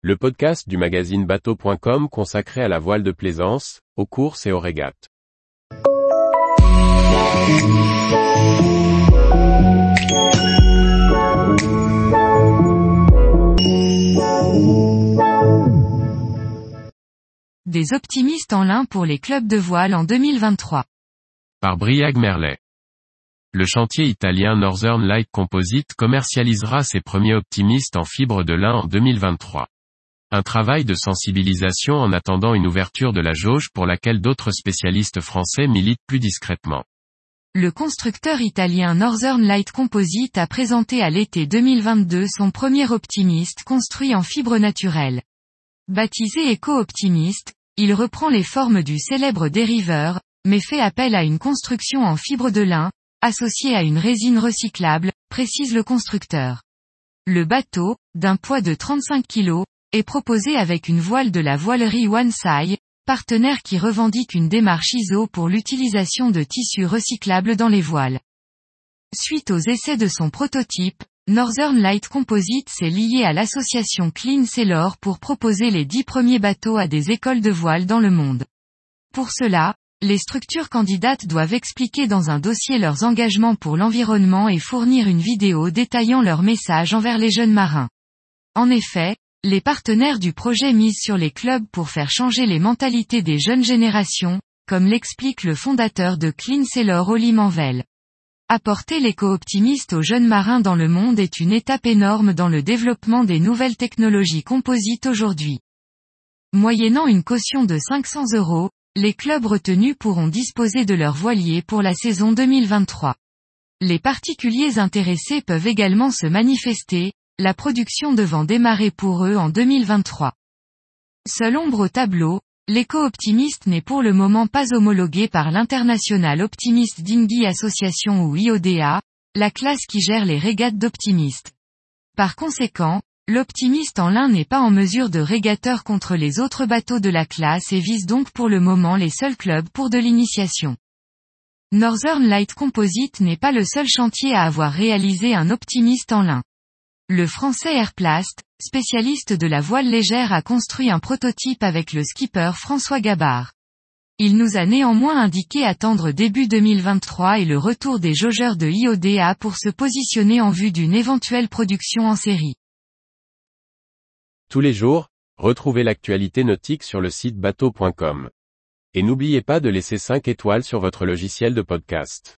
le podcast du magazine bateau.com consacré à la voile de plaisance, aux courses et aux régates. Des optimistes en lin pour les clubs de voile en 2023. Par Briag Merlet. Le chantier italien Northern Light Composite commercialisera ses premiers optimistes en fibre de lin en 2023. Un travail de sensibilisation en attendant une ouverture de la jauge pour laquelle d'autres spécialistes français militent plus discrètement. Le constructeur italien Northern Light Composite a présenté à l'été 2022 son premier optimiste construit en fibre naturelle. Baptisé Eco Optimist, il reprend les formes du célèbre dériveur, mais fait appel à une construction en fibre de lin, associée à une résine recyclable, précise le constructeur. Le bateau, d'un poids de 35 kg, est proposé avec une voile de la voilerie OneSai, partenaire qui revendique une démarche ISO pour l'utilisation de tissus recyclables dans les voiles. Suite aux essais de son prototype, Northern Light Composite s'est lié à l'association Clean Sailor pour proposer les dix premiers bateaux à des écoles de voile dans le monde. Pour cela, les structures candidates doivent expliquer dans un dossier leurs engagements pour l'environnement et fournir une vidéo détaillant leur message envers les jeunes marins. En effet, les partenaires du projet misent sur les clubs pour faire changer les mentalités des jeunes générations, comme l'explique le fondateur de Clean Sailor Oli Manvel. Apporter l'éco-optimiste aux jeunes marins dans le monde est une étape énorme dans le développement des nouvelles technologies composites aujourd'hui. Moyennant une caution de 500 euros, les clubs retenus pourront disposer de leur voilier pour la saison 2023. Les particuliers intéressés peuvent également se manifester, la production devant démarrer pour eux en 2023. Seul ombre au tableau, l'éco-optimiste n'est pour le moment pas homologué par l'International Optimist Dinghy Association ou IODA, la classe qui gère les régates d'optimistes. Par conséquent, l'optimiste en lin n'est pas en mesure de régateur contre les autres bateaux de la classe et vise donc pour le moment les seuls clubs pour de l'initiation. Northern Light Composite n'est pas le seul chantier à avoir réalisé un optimiste en lin. Le français Airplast, spécialiste de la voile légère a construit un prototype avec le skipper François Gabard. Il nous a néanmoins indiqué attendre début 2023 et le retour des jaugeurs de IODA pour se positionner en vue d'une éventuelle production en série. Tous les jours, retrouvez l'actualité nautique sur le site bateau.com. Et n'oubliez pas de laisser 5 étoiles sur votre logiciel de podcast.